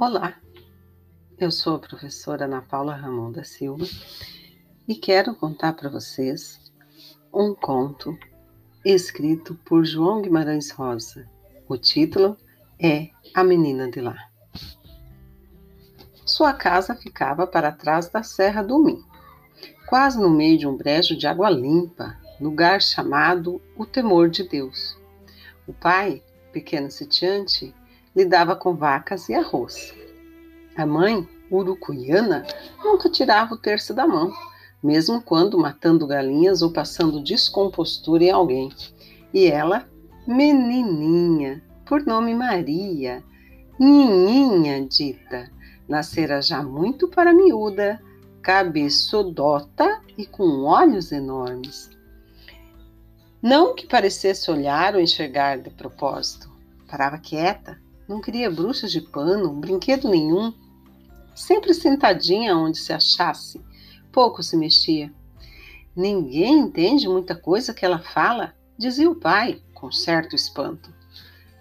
Olá, eu sou a professora Ana Paula Ramon da Silva e quero contar para vocês um conto escrito por João Guimarães Rosa. O título é A Menina de Lá. Sua casa ficava para trás da Serra do Minho, quase no meio de um brejo de água limpa, lugar chamado O Temor de Deus. O pai, pequeno sitiante, lidava com vacas e arroz. A mãe, urucuiana, nunca tirava o terço da mão, mesmo quando matando galinhas ou passando descompostura em alguém. E ela, menininha, por nome Maria, Nininha dita, nascera já muito para miúda, cabeçodota e com olhos enormes. Não que parecesse olhar ou enxergar de propósito. Parava quieta, não queria bruxas de pano, brinquedo nenhum. Sempre sentadinha onde se achasse, pouco se mexia. Ninguém entende muita coisa que ela fala, dizia o pai, com certo espanto.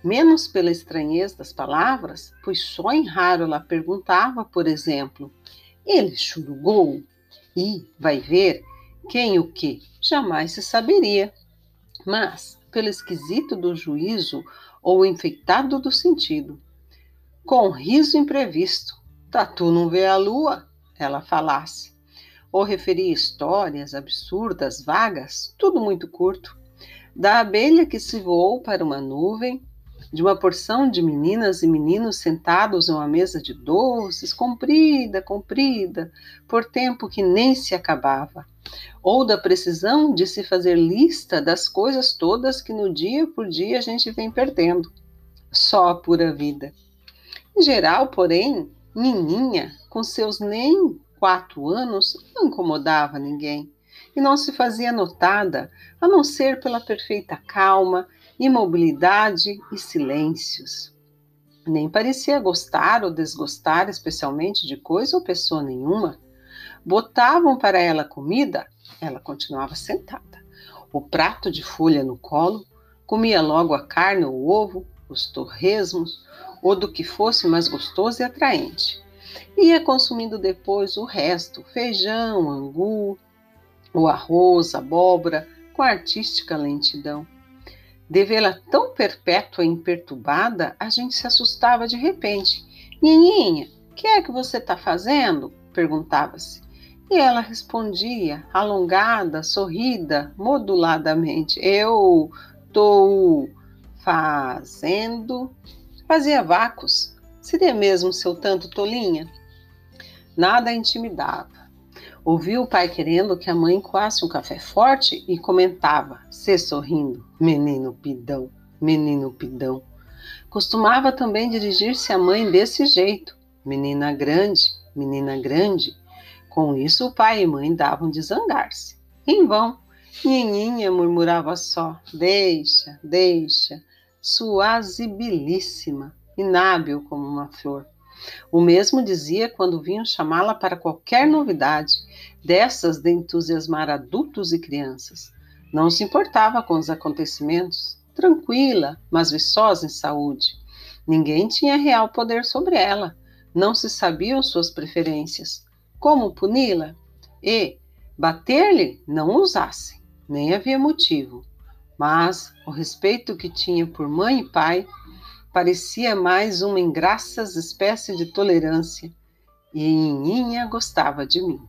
Menos pela estranheza das palavras, pois só em raro ela perguntava, por exemplo, ele churugou? E, vai ver, quem o que, jamais se saberia. Mas, pelo esquisito do juízo ou enfeitado do sentido. Com riso imprevisto, Tatu não vê a lua, ela falasse. Ou referia histórias absurdas, vagas, tudo muito curto. Da abelha que se voou para uma nuvem, de uma porção de meninas e meninos sentados em uma mesa de doces, comprida, comprida, por tempo que nem se acabava, ou da precisão de se fazer lista das coisas todas que no dia por dia a gente vem perdendo. Só a pura vida. Em geral, porém, Nininha, com seus nem quatro anos, não incomodava ninguém e não se fazia notada, a não ser pela perfeita calma imobilidade e silêncios. Nem parecia gostar ou desgostar especialmente de coisa ou pessoa nenhuma. Botavam para ela comida, ela continuava sentada. O prato de folha no colo, comia logo a carne ou o ovo, os torresmos, ou do que fosse mais gostoso e atraente. Ia consumindo depois o resto, feijão, angu, o arroz, abóbora, com artística lentidão. De vê-la tão perpétua e imperturbada, a gente se assustava de repente. Nininha, o que é que você está fazendo? perguntava-se. E ela respondia, alongada, sorrida, moduladamente: Eu estou fazendo. Fazia vácuos. Seria mesmo seu tanto tolinha? Nada a intimidava. Ouviu o pai querendo que a mãe coasse um café forte e comentava, se sorrindo: Menino pidão, menino pidão. Costumava também dirigir-se à mãe desse jeito: Menina grande, menina grande. Com isso, o pai e mãe davam de zangar-se. Em vão, Nininha murmurava só: Deixa, deixa, suazibilíssima, inábil como uma flor. O mesmo dizia quando vinham chamá-la para qualquer novidade, dessas de entusiasmar adultos e crianças. Não se importava com os acontecimentos, tranquila, mas viçosa em saúde. Ninguém tinha real poder sobre ela, não se sabiam suas preferências. Como puni-la? E bater-lhe não usasse, nem havia motivo. Mas o respeito que tinha por mãe e pai parecia mais uma engraças espécie de tolerância, e Ininha gostava de mim.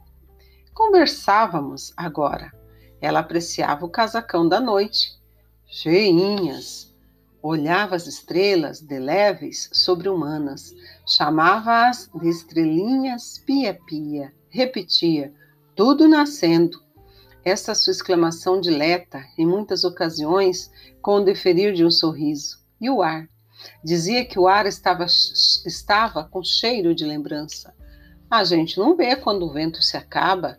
Conversávamos agora. Ela apreciava o casacão da noite, cheinhas, olhava as estrelas de leves sobre-humanas, chamava-as de estrelinhas pia-pia, repetia, tudo nascendo. Essa sua exclamação dileta, em muitas ocasiões, com o deferir de um sorriso. E o ar, Dizia que o ar estava, estava com cheiro de lembrança. A gente não vê quando o vento se acaba.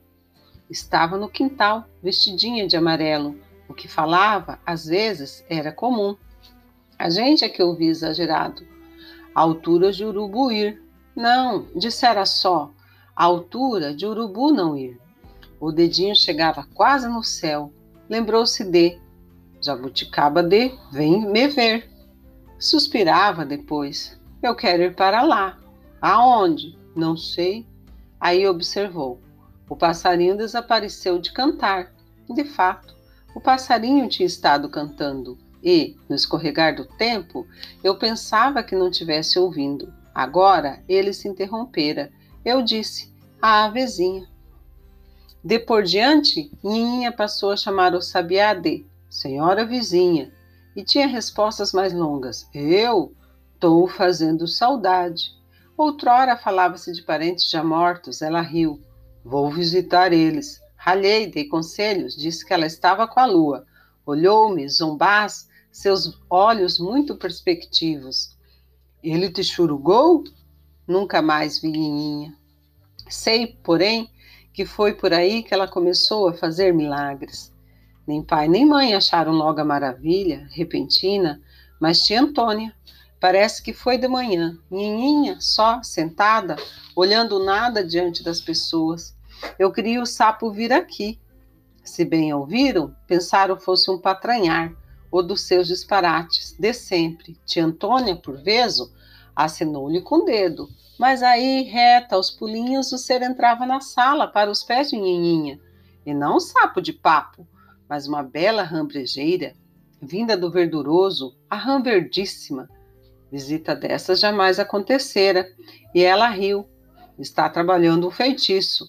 Estava no quintal, vestidinha de amarelo. O que falava, às vezes, era comum. A gente é que ouvia exagerado. A altura de urubu ir. Não, dissera só. A altura de urubu não ir. O dedinho chegava quase no céu. Lembrou-se de Jabuticaba de Vem me ver. Suspirava depois. Eu quero ir para lá. Aonde? Não sei. Aí observou. O passarinho desapareceu de cantar. De fato, o passarinho tinha estado cantando e, no escorregar do tempo, eu pensava que não tivesse ouvindo. Agora ele se interrompera. Eu disse: A avezinha. De por diante, Ninha passou a chamar o sabiá de Senhora Vizinha e tinha respostas mais longas. Eu estou fazendo saudade. Outrora falava-se de parentes já mortos. Ela riu. Vou visitar eles. Ralhei, dei conselhos, disse que ela estava com a lua. Olhou-me, zombás, seus olhos muito perspectivos. Ele te churugou? Nunca mais vi Nininha. Sei, porém, que foi por aí que ela começou a fazer milagres. Nem pai nem mãe acharam logo a maravilha repentina, mas tia Antônia, parece que foi de manhã, Nininha só, sentada, olhando nada diante das pessoas. Eu queria o sapo vir aqui. Se bem ouviram, pensaram fosse um patranhar, ou dos seus disparates, de sempre. Tia Antônia, por vezes, acenou-lhe com o dedo, mas aí, reta, aos pulinhos, o ser entrava na sala para os pés de Nininha, e não um sapo de papo, mas uma bela rã brejeira, vinda do verduroso, a rã verdíssima. Visita dessas jamais acontecera, e ela riu. Está trabalhando um feitiço.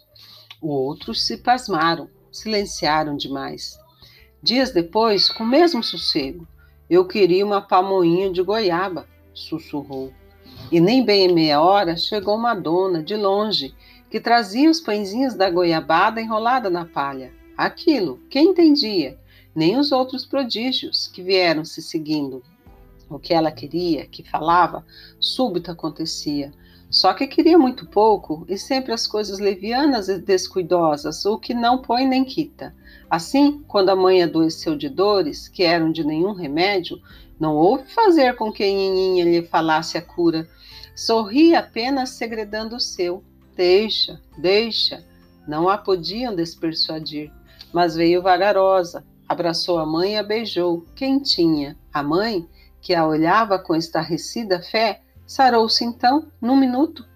Outros se pasmaram, silenciaram demais. Dias depois, com o mesmo sossego, eu queria uma pamoinha de goiaba, sussurrou. E nem bem em meia hora chegou uma dona, de longe, que trazia os pãezinhos da goiabada enrolada na palha. Aquilo, quem entendia? Nem os outros prodígios que vieram se seguindo. O que ela queria, que falava, súbito acontecia. Só que queria muito pouco e sempre as coisas levianas e descuidosas, o que não põe nem quita. Assim, quando a mãe adoeceu de dores, que eram de nenhum remédio, não houve fazer com que Nininha lhe falasse a cura. Sorria apenas segredando o seu. Deixa, deixa. Não a podiam despersuadir. Mas veio vagarosa, abraçou a mãe e a beijou, quentinha. A mãe, que a olhava com estarrecida fé, Sarou-se então, num minuto.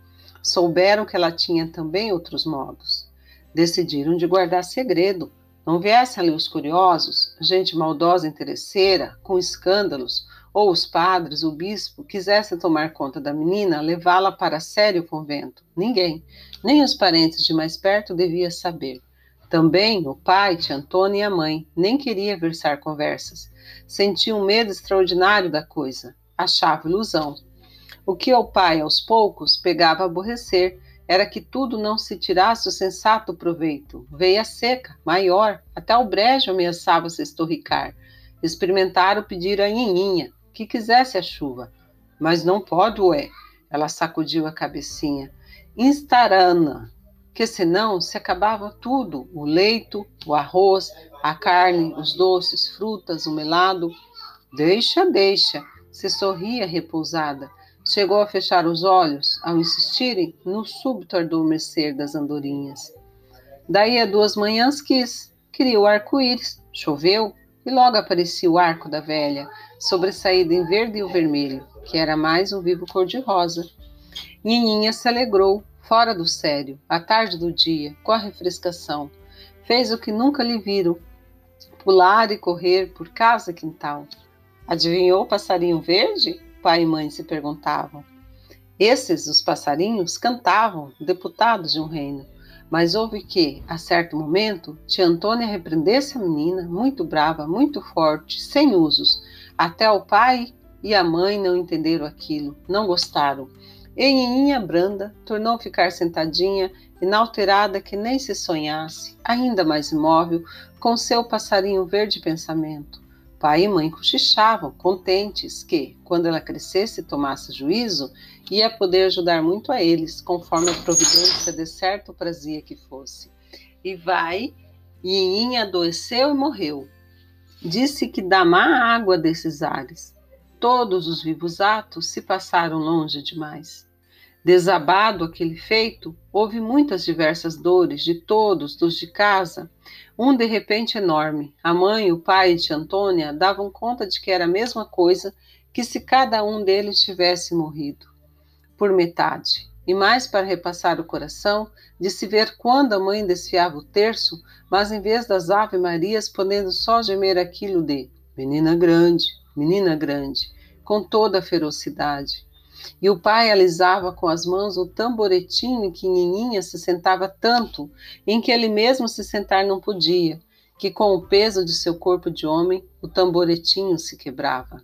Souberam que ela tinha também outros modos. Decidiram de guardar segredo. Não viessem ali os curiosos, gente maldosa interesseira, com escândalos, ou os padres, o bispo, quisessem tomar conta da menina, levá-la para sério convento. Ninguém, nem os parentes de mais perto devia saber. Também o pai, tia Antônia e a mãe, nem queria versar conversas. Sentiam um medo extraordinário da coisa. Achava ilusão. O que ao pai, aos poucos, pegava a aborrecer era que tudo não se tirasse o sensato proveito. Veia seca, maior, até o brejo ameaçava se estorricar. Experimentaram pedir a Nininha que quisesse a chuva. Mas não pode, ué. Ela sacudiu a cabecinha. Instarana, que senão se acabava tudo: o leito, o arroz, a carne, os doces, frutas, o melado. Deixa, deixa, se sorria repousada. Chegou a fechar os olhos ao insistirem no súbito adormecer das andorinhas. Daí a duas manhãs quis, queria o arco-íris, choveu e logo aparecia o arco da velha, sobressaído em verde e o vermelho, que era mais um vivo cor-de-rosa. Nininha se alegrou, fora do sério, à tarde do dia, com a refrescação. Fez o que nunca lhe viram, pular e correr por casa e quintal. Adivinhou o passarinho verde? pai e mãe se perguntavam. Esses, os passarinhos, cantavam, deputados de um reino. Mas houve que, a certo momento, tia Antônia repreendesse a menina, muito brava, muito forte, sem usos. Até o pai e a mãe não entenderam aquilo, não gostaram. E Nininha Branda tornou a ficar sentadinha, inalterada que nem se sonhasse, ainda mais imóvel, com seu passarinho verde pensamento. Pai e mãe cochichavam, contentes que, quando ela crescesse e tomasse juízo, ia poder ajudar muito a eles, conforme a providência de certo prazia que fosse. E vai, e Inha adoeceu e morreu. Disse que dá má água desses ares. Todos os vivos atos se passaram longe demais. Desabado aquele feito, houve muitas diversas dores de todos, dos de casa. Um de repente enorme. A mãe, o pai de Antônia davam conta de que era a mesma coisa que se cada um deles tivesse morrido. Por metade. e mais para repassar o coração, de se ver quando a mãe desfiava o terço, mas em vez das Ave Marias, podendo só gemer aquilo de menina grande, menina grande, com toda a ferocidade. E o pai alisava com as mãos o tamboretinho em que Nininha se sentava tanto, em que ele mesmo se sentar não podia, que com o peso de seu corpo de homem, o tamboretinho se quebrava.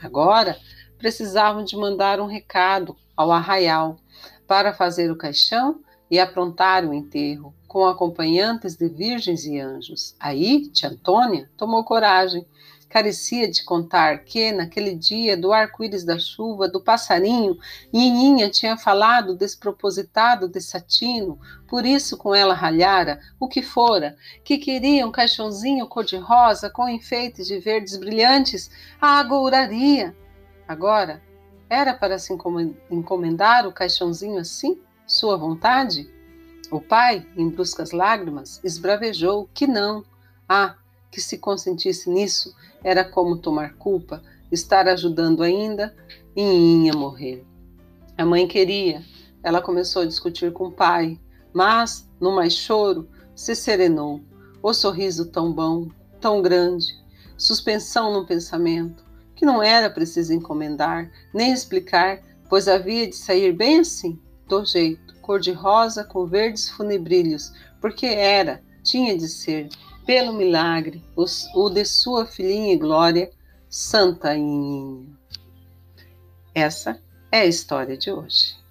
Agora, precisavam de mandar um recado ao arraial para fazer o caixão e aprontar o enterro, com acompanhantes de virgens e anjos. Aí, tia Antônia tomou coragem. Carecia de contar que, naquele dia do arco-íris da chuva, do passarinho, Nininha tinha falado despropositado de satino, por isso com ela ralhara, o que fora, que queria um caixãozinho cor-de-rosa com enfeites de verdes brilhantes, a agouraria. Agora, era para se encomendar o caixãozinho assim? Sua vontade? O pai, em bruscas lágrimas, esbravejou que não. Ah, que se consentisse nisso era como tomar culpa, estar ajudando ainda e ia morrer. A mãe queria. Ela começou a discutir com o pai, mas, no mais choro, se serenou. O sorriso tão bom, tão grande, suspensão no pensamento, que não era preciso encomendar, nem explicar, pois havia de sair bem assim, do jeito, cor-de-rosa com verdes funebrilhos, porque era, tinha de ser, pelo milagre, o de sua filhinha e glória, Santa Ininha. Essa é a história de hoje.